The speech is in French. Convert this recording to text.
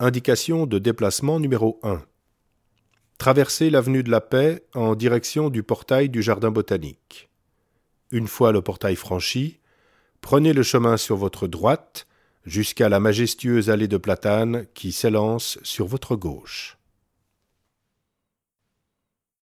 Indication de déplacement numéro 1. Traversez l'avenue de la Paix en direction du portail du Jardin botanique. Une fois le portail franchi, prenez le chemin sur votre droite jusqu'à la majestueuse allée de platanes qui s'élance sur votre gauche.